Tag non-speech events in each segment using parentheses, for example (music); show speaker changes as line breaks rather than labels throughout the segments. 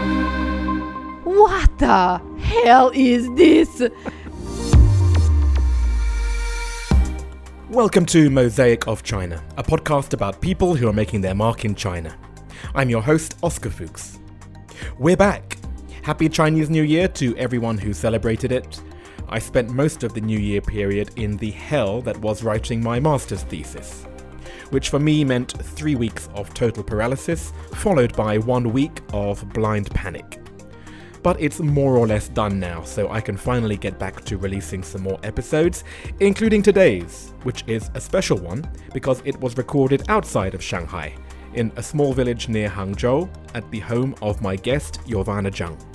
What the hell is this?
Welcome to Mosaic of China, a podcast about people who are making their mark in China. I'm your host, Oscar Fuchs. We're back. Happy Chinese New Year to everyone who celebrated it. I spent most of the New Year period in the hell that was writing my master's thesis, which for me meant three weeks of total paralysis, followed by one week of blind panic but it's more or less done now, so I can finally get back to releasing some more episodes, including today's, which is a special one because it was recorded outside of Shanghai, in a small village near Hangzhou, at the home of my guest, Jovana Zhang.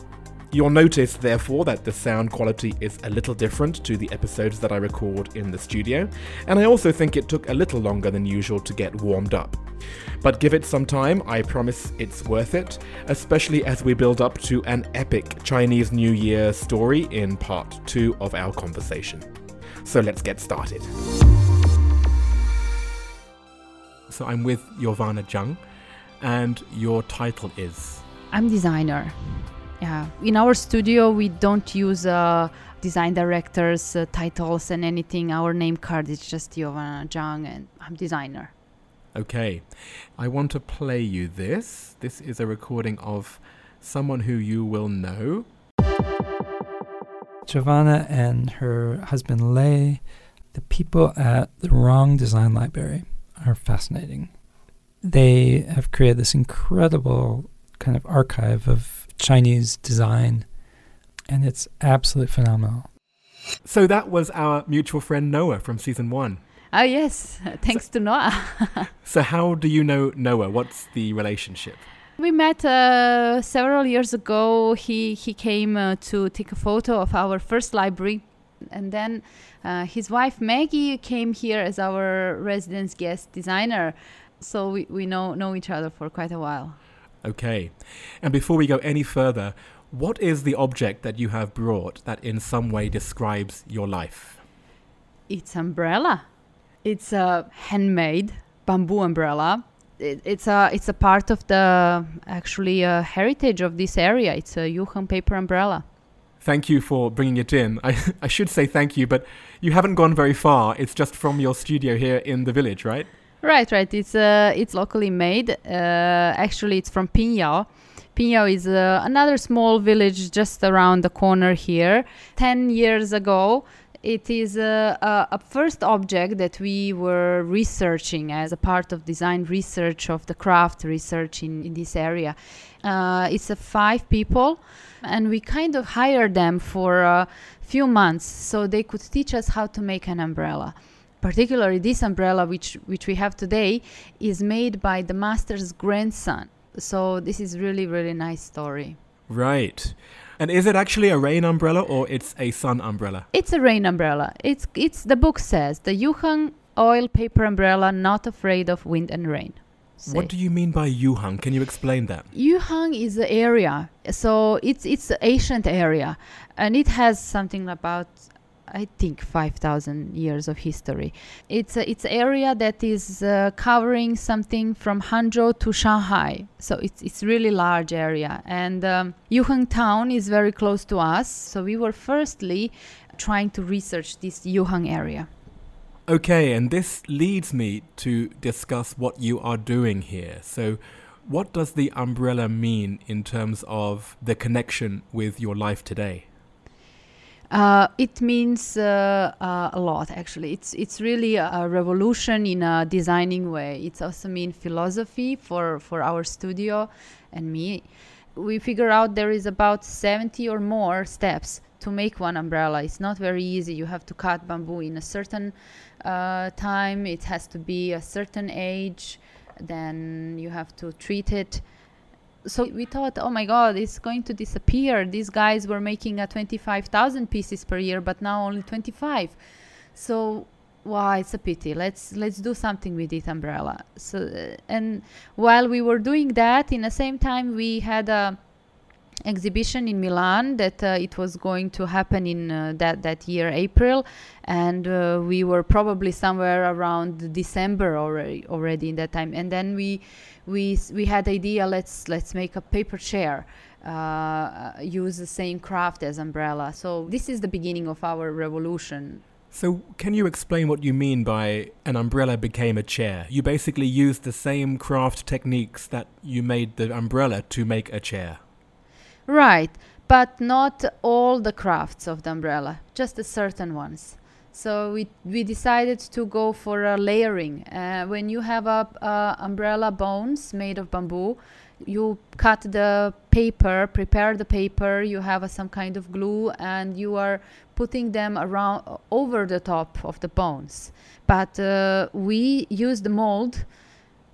You'll notice, therefore, that the sound quality is a little different to the episodes that I record in the studio, and I also think it took a little longer than usual to get warmed up. But give it some time, I promise it's worth it, especially as we build up to an epic Chinese New Year story in part 2 of our conversation. So let's get started. So I'm with Jovana Zhang, and your title is
I'm designer. Yeah, in our studio we don't use uh, design directors uh, titles and anything. Our name card is just Jovana Zhang, and I'm designer.
Okay, I want to play you this. This is a recording of someone who you will know.
Jovana and her husband Lei, the people at the Wrong Design Library are fascinating. They have created this incredible kind of archive of Chinese design, and it's absolutely phenomenal.
So that was our mutual friend Noah from season one.
Oh yes, (laughs) thanks so, to Noah. (laughs)
so how do you know Noah? What's the relationship?
We met uh, several years ago. He he came uh, to take a photo of our first library, and then uh, his wife Maggie came here as our residence guest designer. So we, we know know each other for quite a while.
Okay, and before we go any further, what is the object that you have brought that in some way describes your life?
It's umbrella. It's a handmade bamboo umbrella. It, it's a it's a part of the actually uh, heritage of this area. It's a Yuhang paper umbrella.
Thank you for bringing it in. I, (laughs) I should say thank you, but you haven't gone very far. It's just from your studio here in the village, right?
Right, right. It's uh, it's locally made. Uh, actually, it's from Pinyao. Pinyao is uh, another small village just around the corner here. Ten years ago, it is a, a, a, first object that we were researching as a part of design research of the craft research in, in this area. Uh, it's a five people, and we kind of hired them for a few months so they could teach us how to make an umbrella. Particularly, this umbrella, which which we have today, is made by the master's grandson. So this is really really nice story.
Right. And is it actually a rain umbrella or it's a sun umbrella?
It's a rain umbrella. It's it's the book says the yuhang oil paper umbrella not afraid of wind and rain.
Say. What do you mean by Yuhang? Can you explain that?
Yuhang is the area. So it's it's an ancient area and it has something about I think 5,000 years of history. It's a, it's area that is uh, covering something from Hangzhou to Shanghai. So it's it's really large area. And um, Yuhang town is very close to us. So we were firstly trying to research this Yuhang area.
Okay, and this leads me to discuss what you are doing here. So what does the umbrella mean in terms of the connection with your life today?
Uh, it means uh, uh, a lot, actually. It's it's really a, revolution in a designing way. It's also mean philosophy for for our studio and me. We figure out there is about 70 or more steps to make one umbrella. It's not very easy. You have to cut bamboo in a certain uh, time. It has to be a certain age. Then you have to treat it so we thought, oh my God, it's going to disappear. These guys were making a 25,000 pieces per year, but now only 25. So wow, it's a pity. Let's let's do something with this umbrella. So uh, and while we were doing that, in the same time, we had a exhibition in Milan that uh, it was going to happen in uh, that that year April and uh, we were probably somewhere around December already already in that time and then we we we had idea let's let's make a paper chair uh, use the same craft as umbrella so this is the beginning of our revolution
So, can you explain what you mean by an umbrella became a chair? You basically used the same craft techniques that you made the umbrella to make a chair.
Right, but not all the crafts of the umbrella, just the certain ones. So we we decided to go for a layering. Uh, when you have a, a umbrella bones made of bamboo, you cut the paper, prepare the paper. You have a, some kind of glue, and you are putting them around over the top of the bones. But uh, we use the mold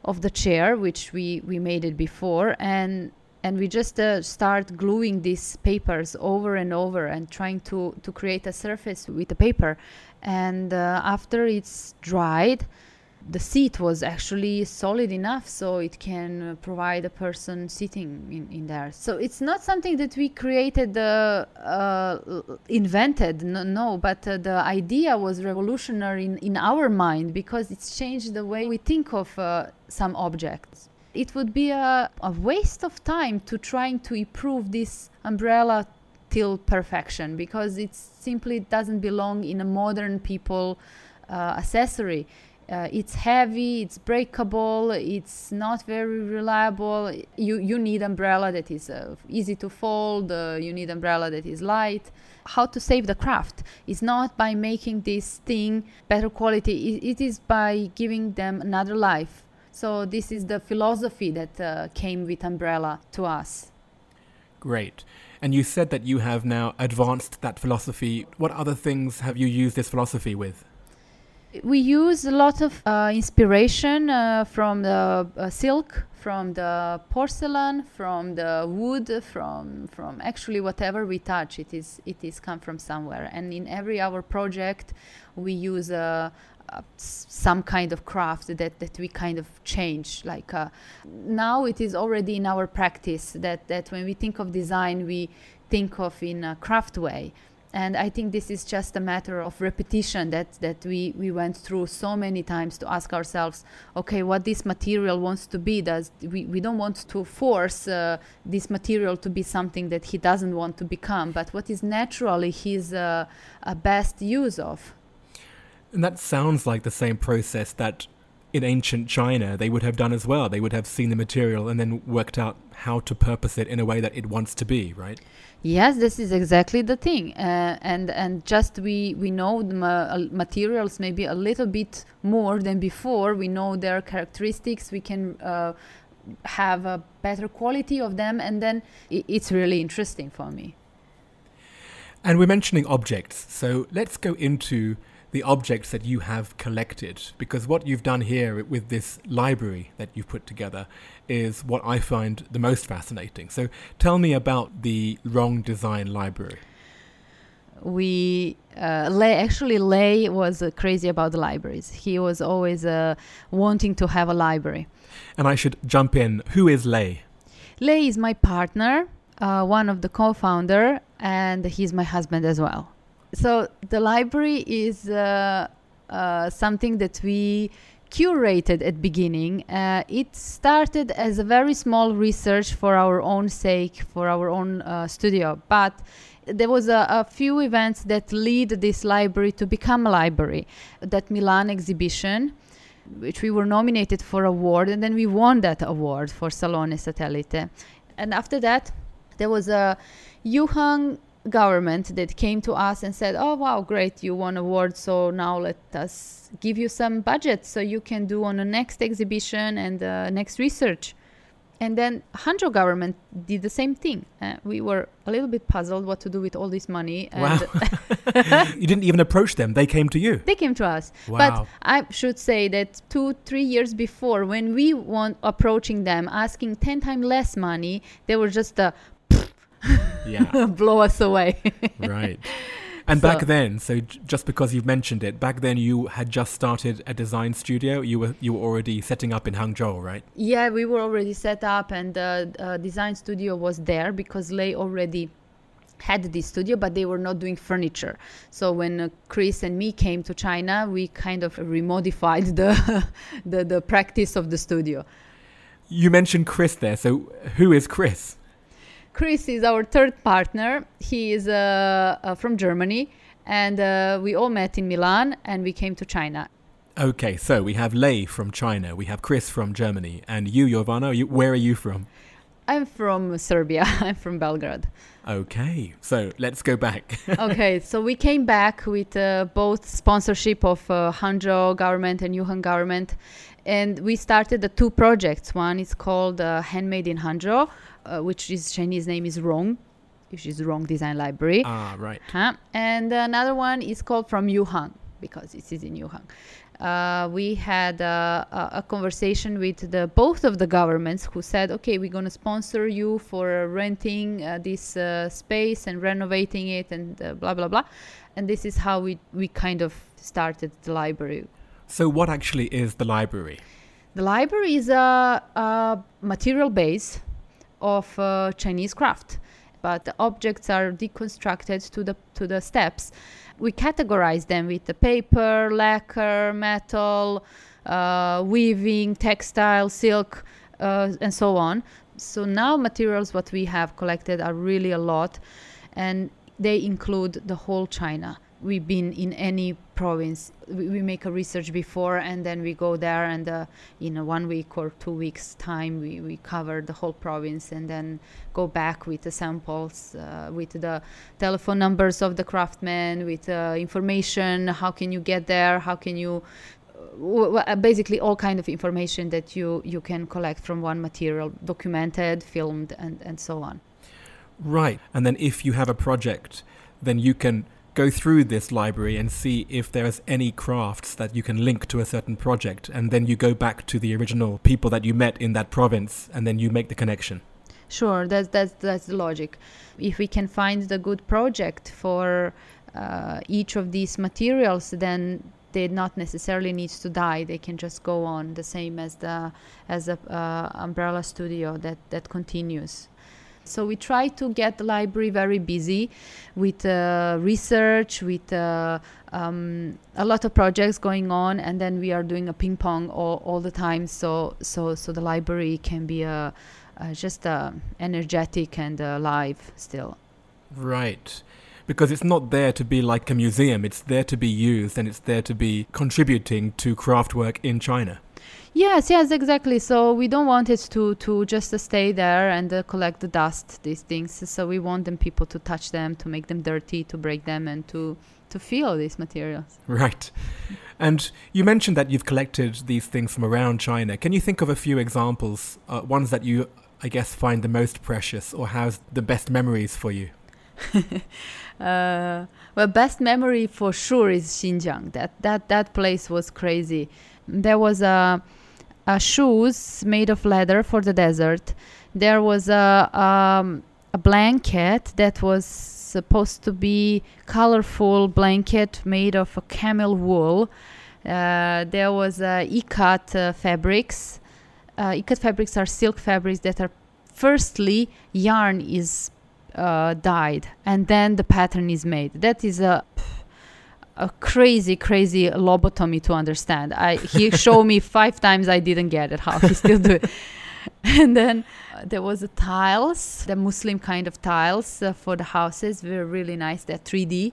of the chair, which we we made it before, and and we just uh, start gluing these papers over and over and trying to to create a surface with the paper. And uh, after it's dried the seat was actually solid enough so it can uh, provide a person sitting in, in there. So it's not something that we created uh, uh, invented no, no but uh, the idea was revolutionary in, in our mind because it's changed the way we think of uh, some objects it would be a, a waste of time to trying to improve this umbrella till perfection because it simply doesn't belong in a modern people uh, accessory. Uh, it's heavy it's breakable it's not very reliable. You you need umbrella that is uh, easy to fold uh, you need umbrella that is light. How to save the craft? Is not by making this thing better quality. It, it is by giving them another life so this is the philosophy that uh, came with umbrella to us
Great. And you said that you have now advanced that philosophy. What other things have you used this philosophy with?
we use a lot of uh, inspiration uh, from the uh, silk from the porcelain from the wood from from actually whatever we touch it is it is come from somewhere and in every our project we use uh, some kind of craft that, that we kind of change like uh, now it is already in our practice that, that when we think of design we think of in a craft way. And i think this is just a matter of repetition that that we we went through so many times to ask ourselves okay what this material wants to be does we, we don't want to force uh, this material to be something that he doesn't want to become but what is naturally his uh, uh, best use of
And that sounds like the same process that in ancient China they would have done as well. They would have seen the material and then worked out how to purpose it in a way that it wants to be, right?
Yes, this is exactly the thing, uh, and and just we we know the ma- uh, materials maybe a little bit more than before. We know their characteristics. We can uh, have a better quality of them, and then it's really interesting for me.
And we're mentioning objects, so let's go into the objects that you have collected because what you've done here with this library that you've put together is what I find the most fascinating. So tell me about the Wrong Design Library.
we uh, Lei actually Lei was uh, crazy about the libraries. He was always uh, wanting to have a library.
And I should jump in. Who is Lei?
Lei is my partner, uh, one of the co-founder, and he's my husband as well. So the library is uh, uh, something that we curated at beginning. Uh, it started as a very small research for our own sake, for our own uh, studio, but there was a, a few events that lead this library to become a library. That Milan exhibition, which we were nominated for award, and then we won that award for Salone Satellite. And after that, there was a Yuhang government that came to us and said, "Oh wow, great, you won award. So now let us give you some budget so you can do on the next exhibition and uh, next research." And then Hangzhou government did the same thing. Uh, we were a little bit puzzled what to do with all this money, and
Wow. (laughs) (laughs) you didn't even approach them, they came to you.
they came to us.
Wow.
But I should say that two, three years before, when we were approaching them, asking ten times less money, they were just uh,
yeah, (laughs)
blow us away. (laughs)
right. And
So-
back then, so j- just because you've mentioned it, back then you had just started a design studio. You were you were already setting up in Hangzhou, right?
Yeah, we were already set up, and the uh, design studio was there because Lei already had this studio, but they were not doing furniture. So when uh, Chris and me came to China, we kind of remodified the (laughs) the, the practice of the studio.
You mentioned Chris there. So who is Chris?
Chris is our third partner. He is uh, uh, from Germany, and uh, we all met in Milan, and we came to China.
Okay, so we have Lei from China, we have Chris from Germany, and you, Jovana, you, where are you from?
I'm from Serbia. (laughs) I'm from Belgrade.
Okay, so let's go back. (laughs)
okay, so we came back with uh, both sponsorship of uh, Hangzhou government and Yuhang government, and we started the two projects. One is called uh, Handmade in Hangzhou, uh, which is Chinese name is Rong, which is Rong Design Library.
ah, right.
Huh? And another one is called From Yuhang because it is in Yuhang. Uh, we had uh, a, a conversation with the both of the governments who said, "Okay, we're going to sponsor you for renting uh, this uh, space and renovating it, and uh, blah blah blah." And this is how we we kind of started the library.
So, what actually is the library?
The library is a, a material base of uh, Chinese craft, but the objects are deconstructed to the to the steps. We categorize them with the paper, lacquer, metal, uh, weaving, textile, silk, uh, and so on. So now materials what we have collected are really a lot, and they include the whole China. We've been in any province. We, we make a research before, and then we go there, and uh, in a one week or two weeks time, we, we cover the whole province, and then go back with the samples, uh, with the telephone numbers of the craftsmen, with uh, information. How can you get there? How can you uh, basically all kind of information that you you can collect from one material documented filmed and and so on
Right. And then, if you have a project, then you can go through this library and see if there's any crafts that you can link to a certain project. And then you go back to the original people that you met in that province, and then you make the connection.
sure that's that's that's the logic if we can find the good project for uh, each of these materials then they not necessarily need to die they can just go on the same as the as a uh, umbrella studio that that continues so we try to get the library very busy with uh, research, with uh, um, a lot of projects going on, and then we are doing a ping pong all, all the time. So so so the library can be uh, uh, just uh, energetic and uh, live still.
Right. Because it's not there to be like a museum, it's there to be used and it's there to be contributing to craft work in China.
Yes, yes, exactly. So we don't want it to to just uh, stay there and uh, collect the dust. These things. So we want them people to touch them, to make them dirty, to break them, and to to feel these materials.
Right. And you mentioned that you've collected these things from around China. Can you think of a few examples, uh, ones that you, I guess, find the most precious or has the best memories for you? (laughs)
Uh, well, best memory for sure is Xinjiang. That that that place was crazy. There was a, a shoes made of leather for the desert. There was a um, a blanket that was supposed to be colorful blanket made of camel wool. Uh, there was uh, ikat uh, fabrics. Uh, ikat fabrics are silk fabrics that are firstly yarn is uh, dyed and then the pattern is made. That is a a crazy, crazy lobotomy to understand. I he (laughs) showed me five times. I didn't get it. How he still do it. (laughs) And then uh, there was a tiles, the Muslim kind of tiles uh, for the houses. Were really nice. They're 3D.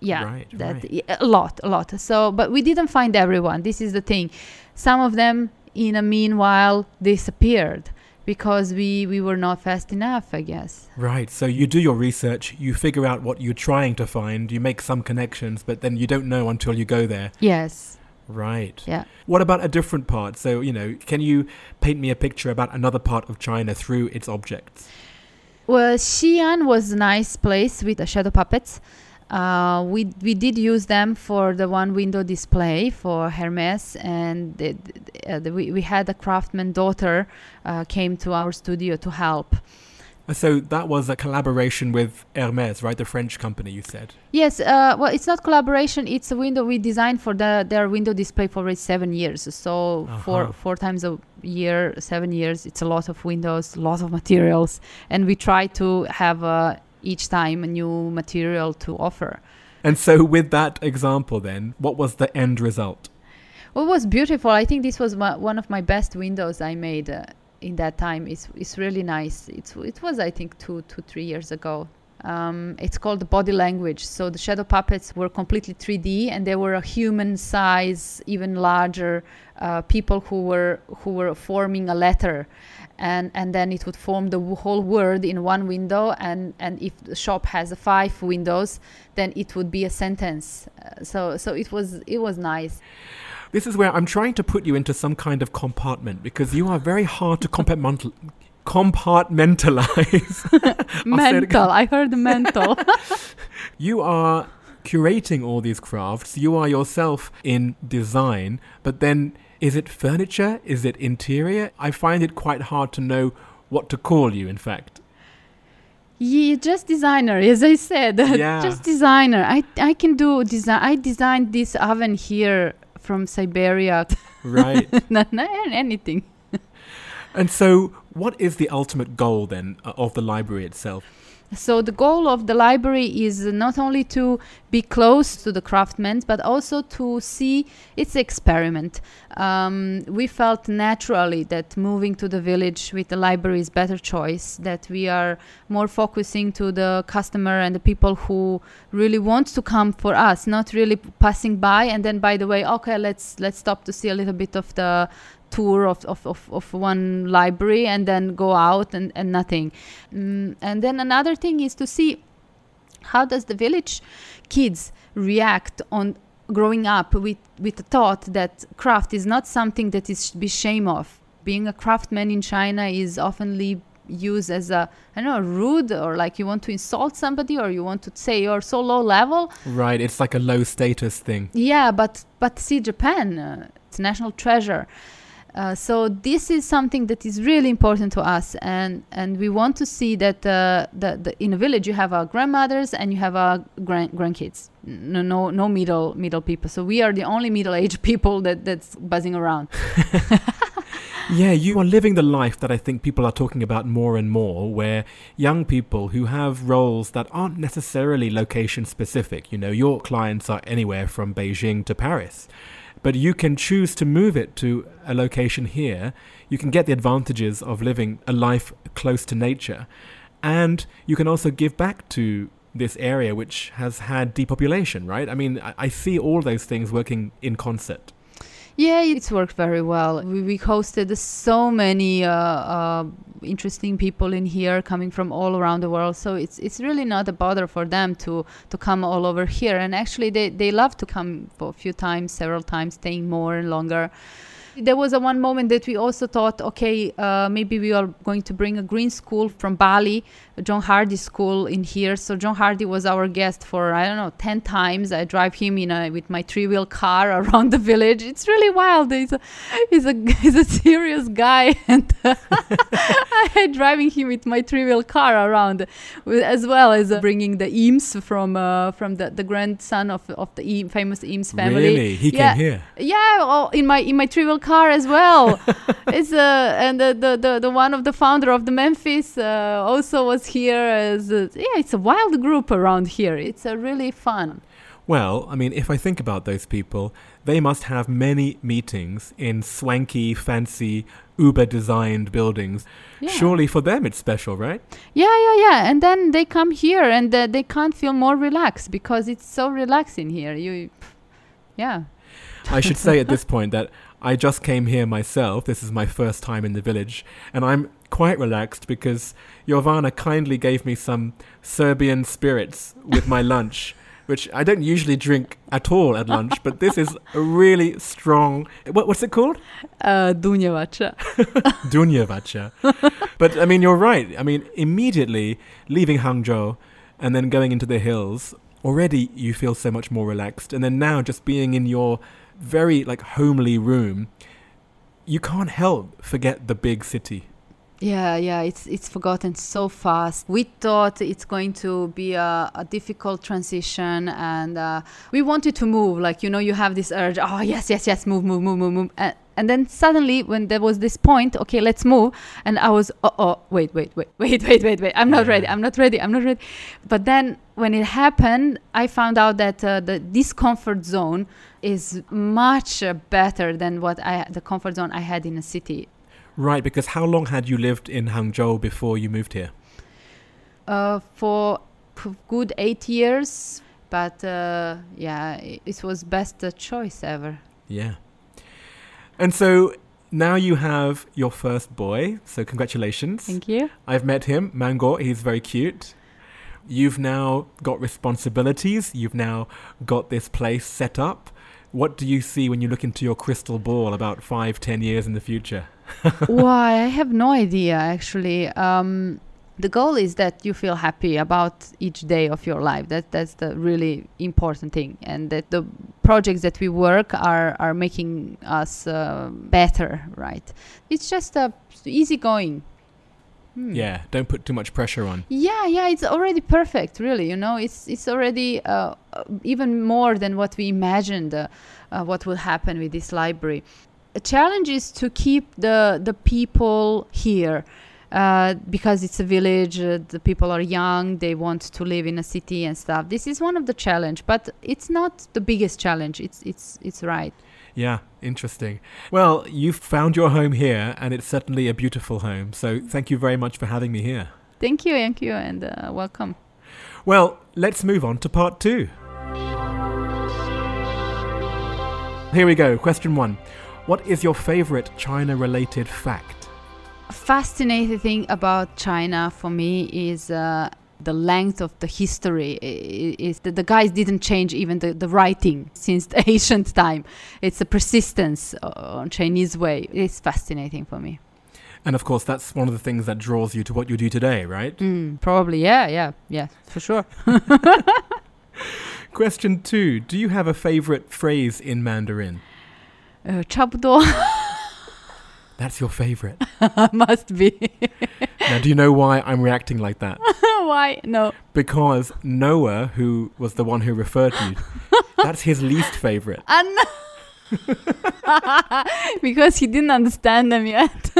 Yeah,
Right,
that
right.
yeah, a lot, a lot. So, but we didn't find everyone. This is the thing. Some of them, in a meanwhile, disappeared because we we were not fast enough. I guess.
Right. So you do your research, you figure out what you're trying to find, you make some connections, but then you don't know until you go there.
Yes.
Right.
Yeah.
What about a different part? So, you know, can you paint me a picture about another part of China through its objects?
Well, Xi'an was a nice place with the shadow puppets. Uh, we we did use them for the one window display for Hermes, and the, uh, the, we we had a craftsman daughter uh, came to our studio to help.
Uh, So that was a collaboration with Hermes, right? The French company you said.
Yes, uh, well, it's not collaboration. It's a window we designed for the their window display for already seven years. So
Uh-huh.
four four times a year, seven years. It's a lot of windows, a lot of materials, and we try to have uh, each time a new material to offer.
And so with that example then, what was the end result?
Well, it was beautiful. I think this was my, one of my best windows I made uh, in that time. It's it's really nice. It's it was I think two two three years ago. Um, it's called body language. So the shadow puppets were completely 3D, and they were a human size, even larger uh, people who were who were forming a letter, and and then it would form the whole word in one window. And and if the shop has five windows, then it would be a sentence. Uh, so so it was it was nice.
This is where I'm trying to put you into some kind of compartment because you are very hard to compartmental- compartmentalize. (laughs) I'll say it again.
mental. I heard mental. (laughs)
You are curating all these crafts. You are yourself in design, but then is it furniture? Is it interior? I find it quite hard to know what to call you, in fact.
yeah, just designer, (laughs) as I said. (laughs)
Yeah.
just designer. I I can do design. I designed this oven here from Siberia. (laughs)
Right.
not, not anything.
and so, what is the ultimate goal then uh, of the library itself?
So the goal of the library is not only to be close to the craftsmen, but also to see its experiment. Um, we felt naturally that moving to the village with the library is better choice. That we are more focusing to the customer and the people who really want to come for us, not really passing by and then by the way, okay, let's let's stop to see a little bit of the tour of, of, of, of one library and then go out and, and nothing. Mm, and then another thing is to see how does the village kids react on growing up with, with the thought that craft is not something that is be shame of. Being a craftsman in China is oftenly used as a I don't know rude or like you want to insult somebody or you want to say you're so low level.
Right, it's like a low status thing.
Yeah, but but see Japan, uh, it's a national treasure. Uh, so this is something that is really important to us, and and we want to see that uh, the, the in a village you have our grandmothers and you have our grand grandkids. No, no, no middle middle people. So we are the only middle aged (laughs) people that that's buzzing around. (laughs)
Yeah, you are living the life that I think people are talking about more and more, where young people who have roles that aren't necessarily location specific, you know, your clients are anywhere from Beijing to Paris, but you can choose to move it to a location here. You can get the advantages of living a life close to nature, and you can also give back to this area which has had depopulation, right? I mean, I, I see all those things working in concert.
Yeah, it's worked very well. We, we hosted so many uh, uh, interesting people in here coming from all around the world. So it's it's really not a bother for them to to come all over here. And actually, they they love to come for a few times, several times, staying more and longer. There was a one moment that we also thought, okay, uh, maybe we are going to bring a green school from Bali, John Hardy School in here. So John Hardy was our guest for I don't know ten times. I drive him in a, with my three wheel car (laughs) around the village. It's really wild. He's a he's a (laughs) he's a serious guy, (laughs) and I driving him with my three wheel car around, with, as well as uh, bringing the Eames from uh, from the, the grandson of of the famous Eames family.
Really, he
Yeah.
came here.
Yeah, oh, in my in my trivial car as well. (laughs) it's uh, and the, the the the one of the founder of the Memphis uh, also was here. As uh, yeah, it's a wild group around here. It's a really fun.
Well, I mean, if I think about those people, they must have many meetings in swanky, fancy, Uber designed buildings.
Yeah.
Surely for them it's special, right?
Yeah, yeah, yeah. And then they come here and uh, they can't feel more relaxed because it's so relaxing here. You, yeah.
I should say at (laughs) this point that I just came here myself. This is my first time in the village, and I'm quite relaxed because Jovana kindly gave me some Serbian spirits with my (laughs) lunch. Which I don't usually drink at all at lunch, but this is a really strong. What, what's it called?
Uh, Dunjevača. (laughs)
Dunjevača. but I mean, you're right. I mean, immediately leaving Hangzhou and then going into the hills, already you feel so much more relaxed. And then now just being in your very like homely room, you can't help forget the big city.
Yeah, yeah, it's it's forgotten so fast. We thought it's going to be a, a difficult transition, and uh, we wanted to move. Like you know, you have this urge. Oh yes, yes, yes, move, move, move, move, move. And then suddenly, when there was this point, okay, let's move. And I was, oh, oh, wait, wait, wait, (laughs) wait, wait, wait, wait. I'm not ready. I'm not ready. I'm not ready. But then when it happened, I found out that uh, the discomfort zone is much uh, better than what I the comfort zone I had in a city.
Right, because how long had you lived in Hangzhou before you moved here?
uh, for p- good eight years. But uh, yeah, it, it was best uh, choice ever.
Yeah. And so now you have your first boy, so congratulations.
Thank you.
I've met him, Mango, he's very cute. You've now got responsibilities, you've now got this place set up. What do you see when you look into your crystal ball about five, ten years in the future? (laughs)
Why? I have no idea actually. Um, the goal is that you feel happy about each day of your life. That that's the really important thing, and that the projects that we work are are making us uh, better. Right? It's just uh, easy going. Hmm.
Yeah, don't put too much pressure on.
Yeah, yeah, it's already perfect. Really, you know, it's it's already uh, uh, even more than what we imagined. Uh, uh, what will happen with this library? A challenge is to keep the the people here. Uh, because it's a village, uh, the people are young, they want to live in a city and stuff. This is one of the challenge, but it's not the biggest challenge. It's it's it's right.
Yeah, interesting. Well, you've found your home here, and it's certainly a beautiful home. So thank you very much for having me here.
Thank you, thank you, and uh, welcome.
Well, let's move on to part two. Here we go. Question one What is your favorite China related fact?
fascinating thing about China for me is uh, the length of the history. I- i- Is that the guys didn't change even the, the writing (laughs) since the ancient time. It's a persistence uh, on Chinese way. It's fascinating for me.
And of course, that's one of the things that draws you to what you do today, right?
Mm, probably, yeah, yeah, yeah, for sure. (laughs)
Question two Do you have a favorite phrase in Mandarin?
Uh, 差不多 (laughs)
That's your favorite. (laughs)
must be. (laughs)
now, do you know why I'm reacting like that? (laughs)
Why? No.
Because Noah, who was the one who referred to you, that's his least favorite.
No. because he didn't understand them yet.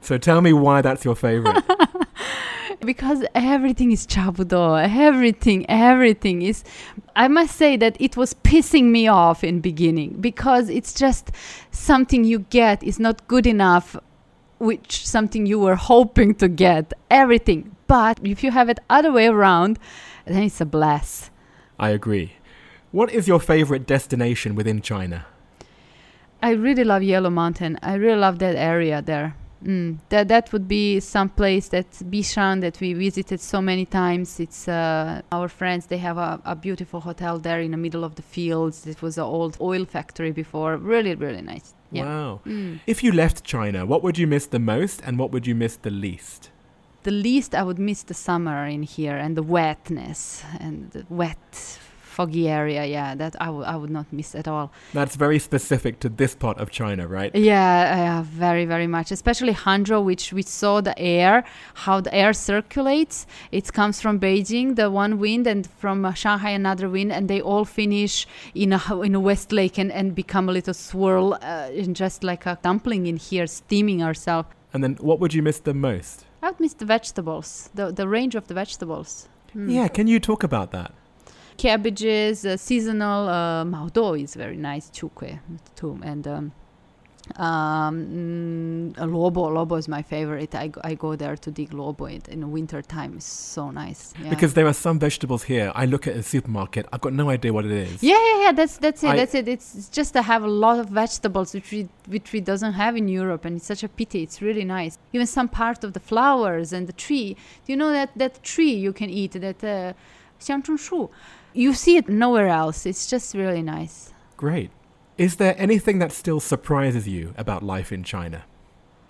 So tell me why that's your favorite. (laughs)
because everything is chabuduo everything everything is i must say that it was pissing me off in beginning because it's just something you get is not good enough which something you were hoping to get everything but if you have it other way around then it's a bless
I agree. What is your favorite destination within China?
i really love yellow mountain i really love that area there Mm, that that would be some place that Bishan that we visited so many times. It's uh, our friends. They have a, a beautiful hotel there in the middle of the fields. It was an old oil factory before. Really, really nice. Yeah.
Wow.
Mm.
If you left China, what would you miss the most and what would you miss the least?
The least I would miss the summer in here and the wetness and the wet, foggy area. Yeah, that I would I would not miss at all.
That's very specific to this part of China, right?
Yeah, yeah, very, very much. Especially Hangzhou, which we saw the air, how the air circulates. It comes from Beijing, the one wind, and from uh, Shanghai another wind, and they all finish in a in a West Lake and, and become a little swirl, uh, in just like a dumpling in here, steaming ourselves.
And then what would you miss the most?
I would miss the vegetables, the the range of the vegetables. Hmm.
Yeah, can you talk about that?
cabbages, uh, seasonal. Uh, Maodo is very nice, chukwe too, and um, um, mm, lobo. Lobo is my favorite. I, go- I go there to dig lobo in, in the winter time. It's so nice. Yeah.
Because there are some vegetables here. I look at a supermarket, I've got no idea what it is.
yeah, yeah, yeah. That's that's it.
I-
that's it. It's, it's just to have a lot of vegetables which we which we doesn't have in Europe, and it's such a pity. It's really nice. Even some part of the flowers and the tree. Do you know that that tree you can eat that uh, 香椿树? you see it nowhere else. It's just really nice.
Great. Is there anything that still surprises you about life in China?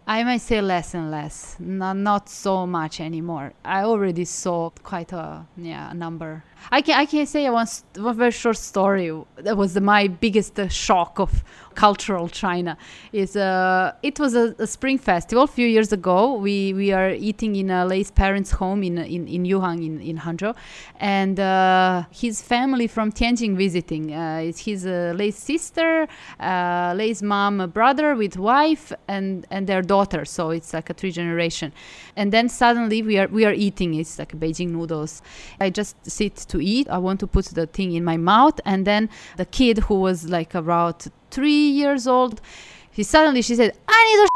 I might say less and less, not not so much anymore. I already saw quite a yeah a number. I can I can say one, one very short story. That was my biggest uh, shock of cultural China. Is uh, it was a, a, spring festival a few years ago. We we are eating in a Lei's parents' home in in in Yuhang in in Hangzhou, and uh, his family from Tianjin visiting. Uh, it's his uh, Lei's sister, uh, Lei's mom, brother with wife, and and their daughter. So it's like a three generation. And then suddenly we are we are eating. It's like Beijing noodles. I just sit to eat. I want to put the thing in my mouth, and then the kid who was like about three years old, he suddenly she said, "I need a."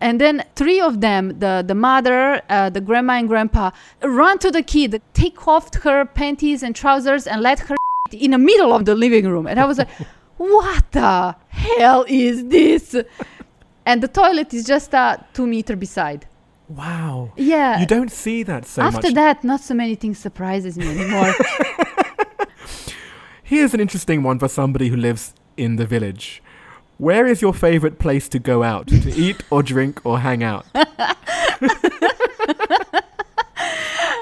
And then three of them, the the mother, uh, the grandma and grandpa, run to the kid, take off her panties and trousers, and let her in the middle of the living room. And I was like, (laughs) "What the hell is this?" And the toilet is just uh, two meter beside.
Wow.
Yeah.
You don't see that so
After
much.
that, not so many things surprises me anymore. (laughs)
Here's an interesting one for somebody who lives in the village. Where is your favorite place to go out to eat or drink or hang out? (laughs)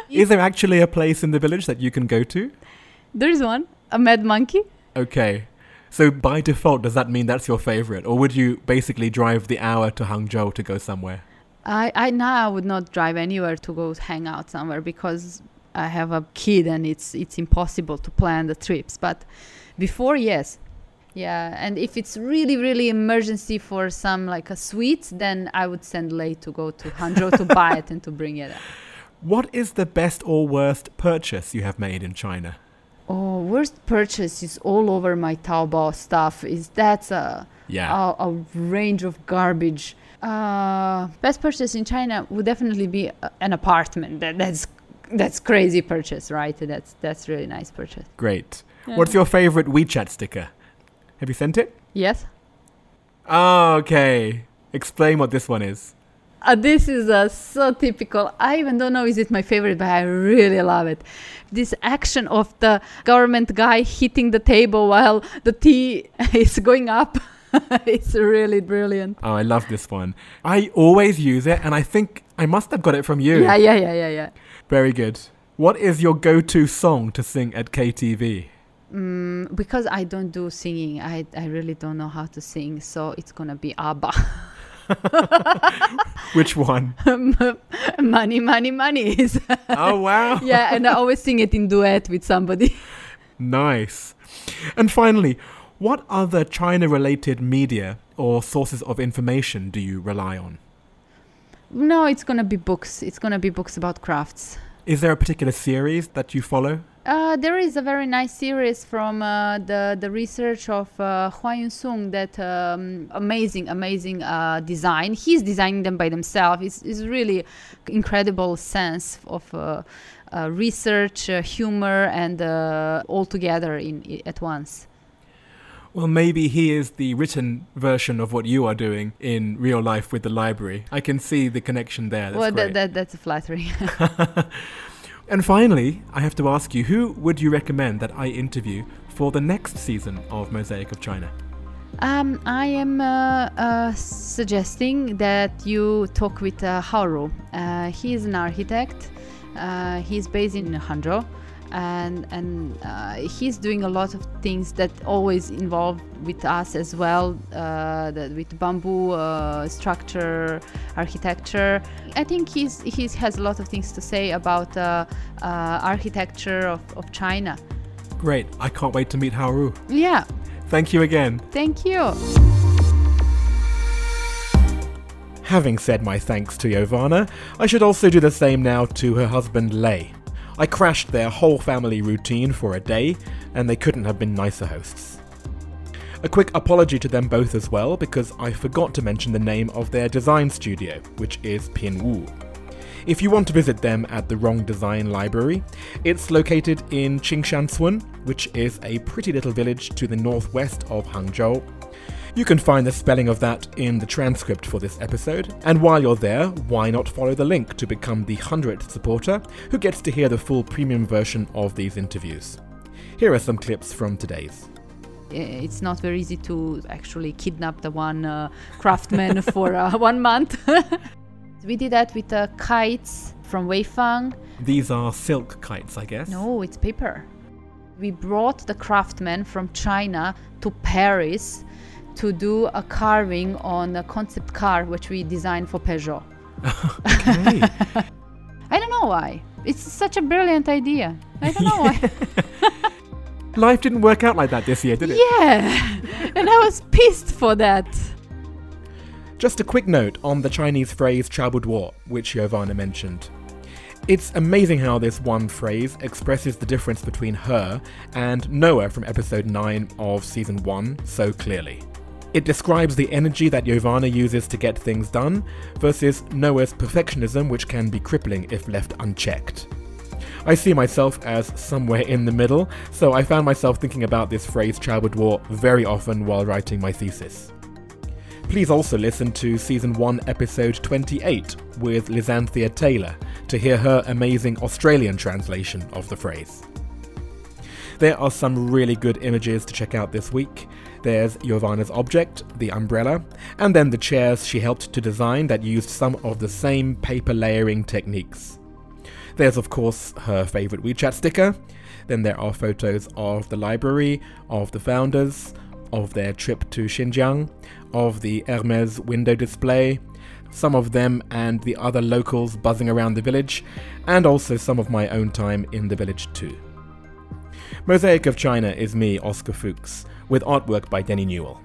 is there actually a place in the village that you can go to?
there is one, a mad monkey.
Okay. So by default, does that mean that's your favorite, or would you basically drive the hour to Hangzhou to go somewhere?
I, I now I would not drive anywhere to go hang out somewhere because I have a kid and it's it's impossible to plan the trips. But before, yes, yeah. And if it's really really emergency for some like a sweet, then I would send Lei to go to Hangzhou to (laughs) buy it and to bring it. Up.
What is the best or worst purchase you have made in China?
Oh, worst purchase is all over my Taobao stuff. Is that's a
Yeah.
a, a range of garbage. Uh, best purchase in China would definitely be uh, an apartment. That, that's that's crazy purchase, right? That's that's really nice purchase.
Great. What's your favorite WeChat sticker? Have you sent it?
Yes.
Oh, okay. Explain what this one is.
Uh, this is uh, so typical. I even don't know is it my favorite, but I really love it. This action of the government guy hitting the table while the tea (laughs) is going up. (laughs) it's really brilliant.
Oh, I love this one. I always use it, and I think I must have got it from you.
Yeah, yeah, yeah, yeah, yeah.
Very good. What is your go-to song to sing at KTV?
Mm, because I don't do singing, I, I really don't know how to sing, so it's gonna be ABBA. (laughs)
Which one? (laughs)
money, money, money is.
oh, wow.
yeah, and I always sing it in duet with somebody.
Nice. And finally, what other China-related media or sources of information do you rely on?
No, it's gonna be books. It's gonna be books about crafts.
Is there a particular series that you follow?
Uh, there is a very nice series from uh, the the research of uh, Huang Yongsong that um, amazing amazing uh, design. He's designing them by himself. It's, it's really incredible sense of uh, uh, research, uh, humor, and uh, all together in, i at once.
Well, maybe he is the written version of what you are doing in real life with the library. I can see the connection there. That's
well, that, that that's flattering. (laughs) (laughs)
And finally, I have to ask you, who would you recommend that I interview for the next season of Mosaic of China?
Um, I am uh, uh, suggesting that you talk with uh, Haoru. Uh, he is an architect. Uh, he's based in Hangzhou, and and uh, he's doing a lot of things that always involve with us as well, uh, that with bamboo uh, structure, architecture. I think he's he has a lot of things to say about uh, uh, architecture of, of China.
Great, I can't wait to meet Haoru.
Yeah,
Thank you again.
thank you.
Having said my thanks to Jovana, I should also do the same now to her husband Lei. I crashed their whole family routine for a day, and they couldn't have been nicer hosts. A quick apology to them both as well, because I forgot to mention the name of their design studio, which is Pinwu. If you want to visit them at the Wrong Design Library, it's located in Qingshancun, which is a pretty little village to the northwest of Hangzhou. You can find the spelling of that in the transcript for this episode, and while you're there, why not follow the link to become the 100th supporter who gets to hear the full premium version of these interviews. Here are some clips from today's.
it's not very easy to actually kidnap the one uh, craftsman (laughs) for uh, one month. (laughs) we did that with uh, kites from Weifang.
These are silk kites, I guess.
No, it's paper. We brought the craftsman from China to Paris to do a carving on a concept car which we designed for Peugeot.
Okay. (laughs)
I don't know why. It's such a brilliant idea. I don't know why. (laughs)
Life didn't work out like that this year, did it?
yeah. And I was pissed for that.
Just a quick note on the Chinese phrase "chabuduo," which Jovana mentioned. It's amazing how this one phrase expresses the difference between her and Noah from episode 9 of season 1 so clearly. It describes the energy that Jovana uses to get things done versus Noah's perfectionism, which can be crippling if left unchecked. I see myself as somewhere in the middle, so I found myself thinking about this phrase chabuduo very often while writing my thesis. Please also listen to season 1, episode 28 with Lizanthea Taylor to hear her amazing Australian translation of the phrase. There are some really good images to check out this week. There's Jovana's object, the umbrella, and then the chairs she helped to design that used some of the same paper layering techniques. There's, of course, her favourite WeChat sticker. Then there are photos of the library, of the founders, of their trip to Xinjiang, of the Hermes window display, some of them and the other locals buzzing around the village, and also some of my own time in the village too. Mosaic of China is me, Oscar Fuchs, with artwork by Denny Newell.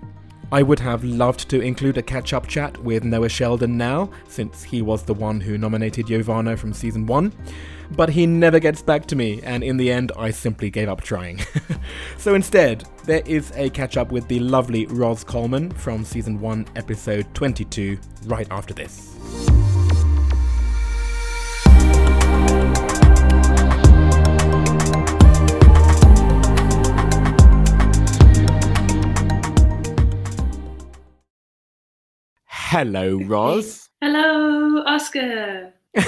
I would have loved to include a catch up chat with Noah Sheldon now, since he was the one who nominated Jovana from season 1, but he never gets back to me, and in the end, I simply gave up trying. (laughs) so instead, there is a catch up with the lovely Roz Coleman from season 1, episode 22, right after this. Hello, Roz. (laughs)
Hello, Oscar. (laughs)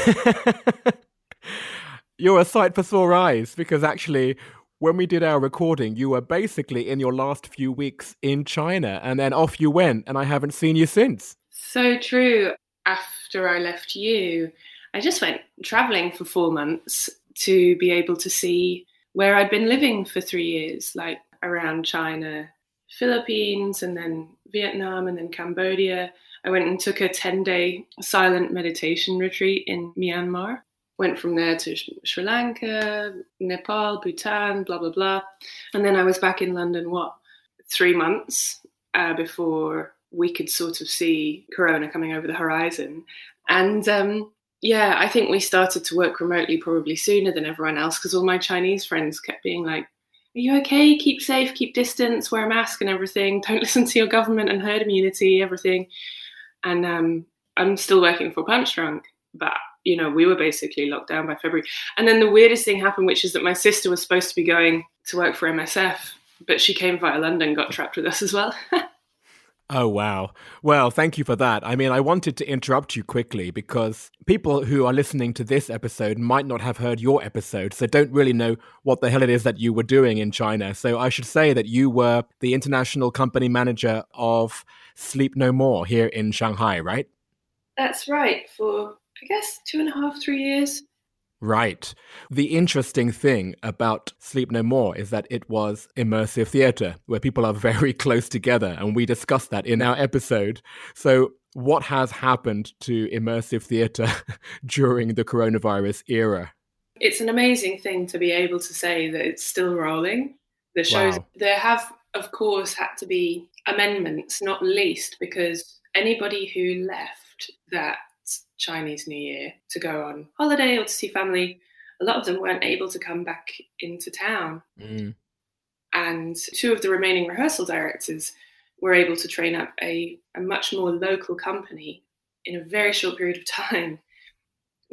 You're a sight for sore eyes because actually, when we did our recording, you were basically in your last few weeks in China and then off you went, and I haven't seen you since.
So true. After I left you, I just went traveling for four months to be able to see where I'd been living for three years, like around China, Philippines, and then Vietnam, and then Cambodia. I went and took a 10 day silent meditation retreat in Myanmar. Went from there to Sri Lanka, Nepal, Bhutan, blah, blah, blah. And then I was back in London, what, three months uh, before we could sort of see Corona coming over the horizon. And um, yeah, I think we started to work remotely probably sooner than everyone else because all my Chinese friends kept being like, Are you okay? Keep safe, keep distance, wear a mask and everything. Don't (laughs) listen to your government and herd immunity, everything. And um, I'm still working for Punchdrunk, but you know, we were basically locked down by February. And then the weirdest thing happened, which is that my sister was supposed to be going to work for MSF, but she came via London, got trapped with us as well. (laughs)
Oh, wow. Well, thank you for that. I mean, I wanted to interrupt you quickly because people who are listening to this episode might not have heard your episode, so don't really know what the hell it is that you were doing in China. So I should say that you were the international company manager of Sleep No More here in Shanghai, right?
That's right, for I guess two and a half, three years.
Right. The interesting thing about Sleep No More is that it was immersive theatre, where people are very (laughs) close together, and we discussed that in our episode. So, what has happened to immersive theatre (laughs) during the coronavirus era?
It's an amazing thing to be able to say that it's still rolling. The shows,
Wow.
there have, of course, had to be amendments, not least because anybody who left that Chinese New Year to go on holiday or to see family, a lot of them weren't able to come back into town.
Mm.
and two of the remaining rehearsal directors were able to train up a, a much more local company in a very short period of (laughs) time.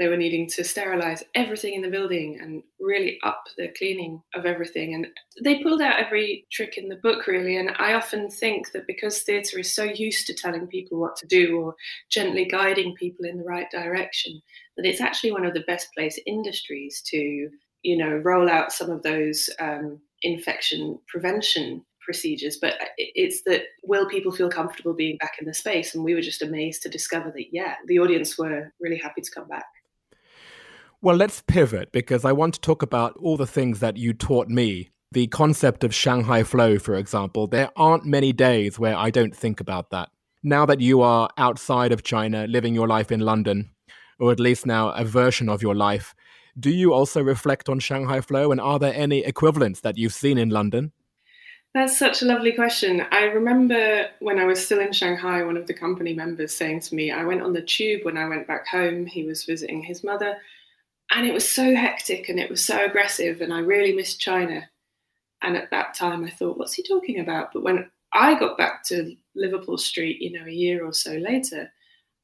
They were needing to sterilize everything in the building and really up the cleaning of everything. And they pulled out every trick in the book, really. And I often think that because theatre is so used to telling people what to do or gently guiding people in the right direction, that it's actually one of the best place industries to, you know, roll out some of those um, infection prevention procedures, but it's that will people feel comfortable being back in the space? And we were just amazed to discover that, yeah, the audience were really happy to come back.
Well, let's pivot because I want to talk about all the things that you taught me. The concept of Shanghai Flow, for example. There aren't many days where I don't think about that. Now that you are outside of China, living your life in London, or at least now a version of your life, do you also reflect on Shanghai Flow and are there any equivalents that you've seen in London?
That's such a lovely question. I remember when I was still in Shanghai, one of the company members saying to me, I went on the tube when I went back home. He was visiting his mother, and it was so hectic and it was so aggressive, and I really missed China. And at that time, I thought, what's he talking about? But when I got back to Liverpool Street, you know, a year or so later,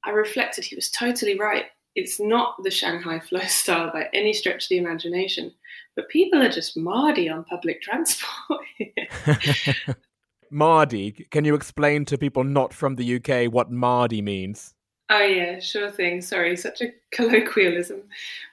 I reflected he was totally right. It's not the Shanghai (laughs) flow style by any stretch of the imagination but people are just mardy on public (laughs) transport. (laughs)
mardy. Can you explain to people not from the UK what mardy means?
Oh yeah, sure thing. Sorry, such a colloquialism.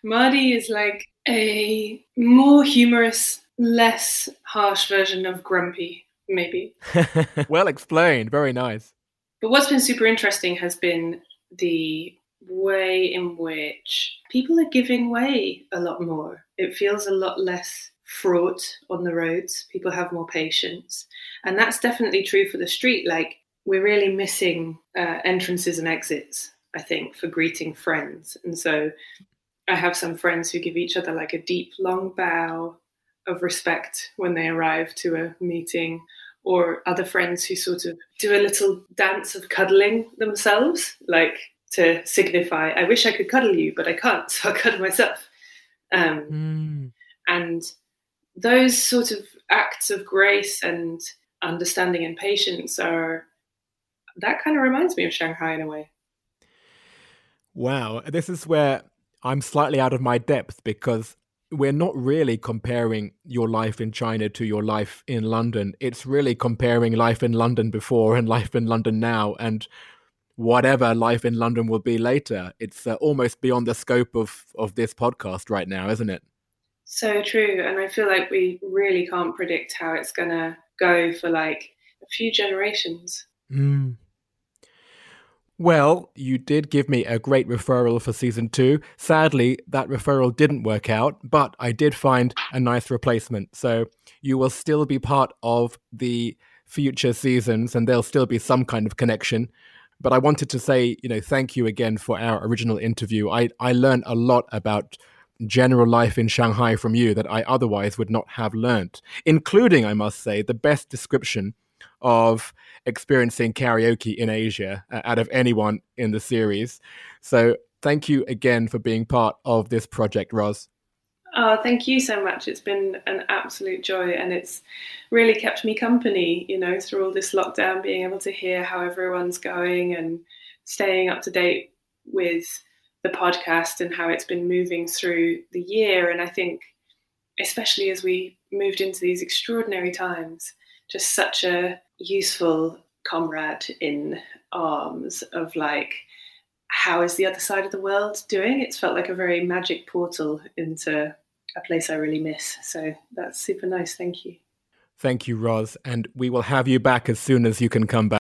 Mardy is like a more humorous, less harsh version of grumpy, maybe. (laughs)
well explained. Very nice.
But what's been super interesting has been the way in which people are giving way a lot more. It feels a lot less fraught on the roads. People have more patience. And that's definitely true for the street. Like, we're really missing uh, entrances and exits, I think, for greeting friends. And so I have some friends who give each other like a deep, long bow of respect when they arrive to a meeting, or other friends who sort of do a little dance of cuddling themselves, like to signify, I wish I could cuddle you, but I can't, (laughs) so I'll cuddle myself. Um, mm. And those sort of acts of grace and understanding and patience are, that kind of reminds me of Shanghai in a way.
Wow. This is where I'm slightly out of my depth because we're not really comparing your life in China to your life in London. It's really comparing life in London before and life in London now. And whatever life in London will be later. It's uh, almost beyond the scope of of this podcast right now, isn't it?
So true, and I feel like we really can't predict how it's gonna go for like a few generations.
Mm. Well, you did give me a great referral for season two. Sadly, that referral didn't work out, but I did find a nice replacement. So you will still be part of the future seasons, and there'll still be some kind of connection. But I wanted to say, you know, thank you again for our original interview. I, I learned a lot about general life in Shanghai from you that I otherwise would not have learnt, including, I must say, the best description of experiencing karaoke in Asia uh, out of anyone in the series. So thank you again for being part of this project, Roz.
Oh, thank you so much. It's been an absolute joy and it's really kept me company, you know, through all this lockdown, being able to hear how everyone's going and staying up to date with the podcast and how it's been moving through the year. And I think, especially as we moved into these extraordinary times, just such a useful comrade in arms of like, how is the other side of the world doing? It's felt like a very magic portal into a place I really miss. So that's super nice. Thank you.
Thank you, Roz. And we will have you back as soon as you can come back.